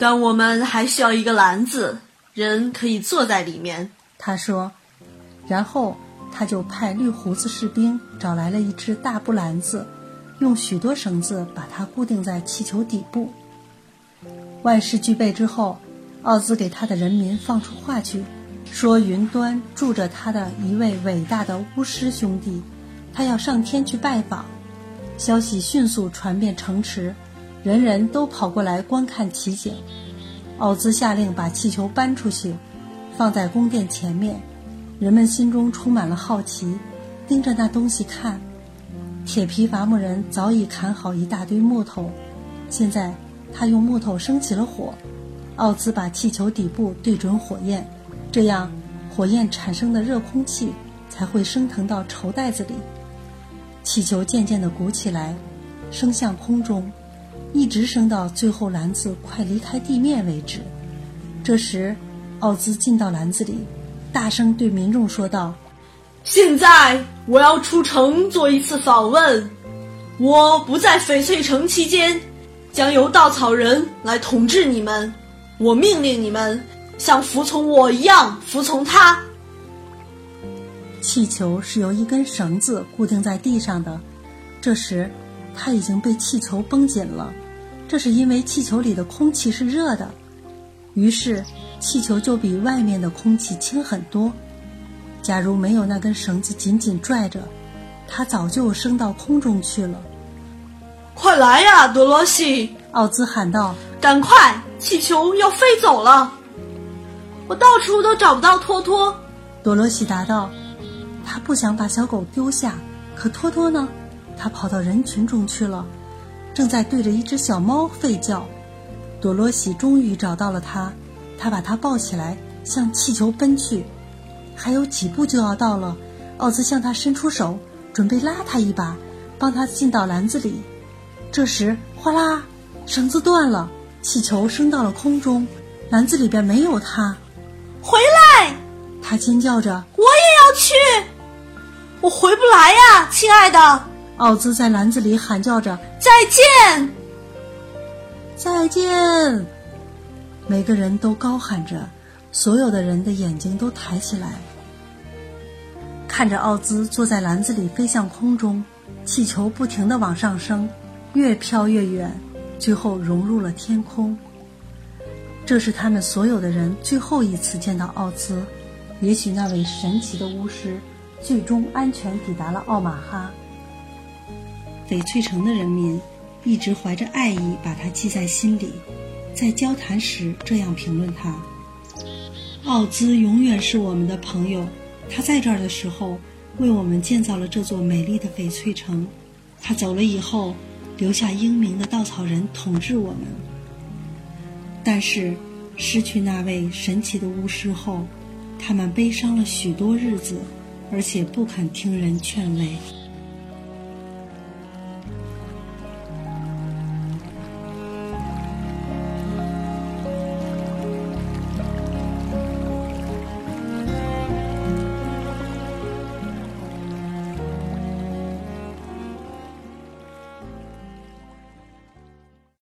但我们还需要一个篮子，人可以坐在里面。他说，然后他就派绿胡子士兵找来了一只大布篮子，用许多绳子把它固定在气球底部。万事俱备之后，奥兹给他的人民放出话去，说云端住着他的一位伟大的巫师兄弟，他要上天去拜访。消息迅速传遍城池。人人都跑过来观看奇景。奥兹下令把气球搬出去，放在宫殿前面。人们心中充满了好奇，盯着那东西看。铁皮伐木人早已砍好一大堆木头，现在他用木头生起了火。奥兹把气球底部对准火焰，这样火焰产生的热空气才会升腾到绸带子里。气球渐渐地鼓起来，升向空中。一直升到最后篮子快离开地面为止。这时，奥兹进到篮子里，大声对民众说道：“现在我要出城做一次访问。我不在翡翠城期间，将由稻草人来统治你们。我命令你们像服从我一样服从他。”气球是由一根绳子固定在地上的。这时，它已经被气球绷紧了。这是因为气球里的空气是热的，于是气球就比外面的空气轻很多。假如没有那根绳子紧紧拽着，它早就升到空中去了。快来呀，多罗西！奥兹喊道：“赶快，气球要飞走了！我到处都找不到托托。”多罗西答道：“他不想把小狗丢下，可托托呢？他跑到人群中去了。”正在对着一只小猫吠叫，多罗西终于找到了它，他把它抱起来，向气球奔去。还有几步就要到了，奥兹向他伸出手，准备拉他一把，帮他进到篮子里。这时，哗啦，绳子断了，气球升到了空中，篮子里边没有他。回来！他尖叫着：“我也要去！我回不来呀，亲爱的。”奥兹在篮子里喊叫着：“再见，再见！”每个人都高喊着，所有的人的眼睛都抬起来，看着奥兹坐在篮子里飞向空中，气球不停地往上升，越飘越远，最后融入了天空。这是他们所有的人最后一次见到奥兹。也许那位神奇的巫师最终安全抵达了奥马哈。翡翠城的人民一直怀着爱意把他记在心里，在交谈时这样评论他：奥兹永远是我们的朋友。他在这儿的时候，为我们建造了这座美丽的翡翠城。他走了以后，留下英明的稻草人统治我们。但是，失去那位神奇的巫师后，他们悲伤了许多日子，而且不肯听人劝慰。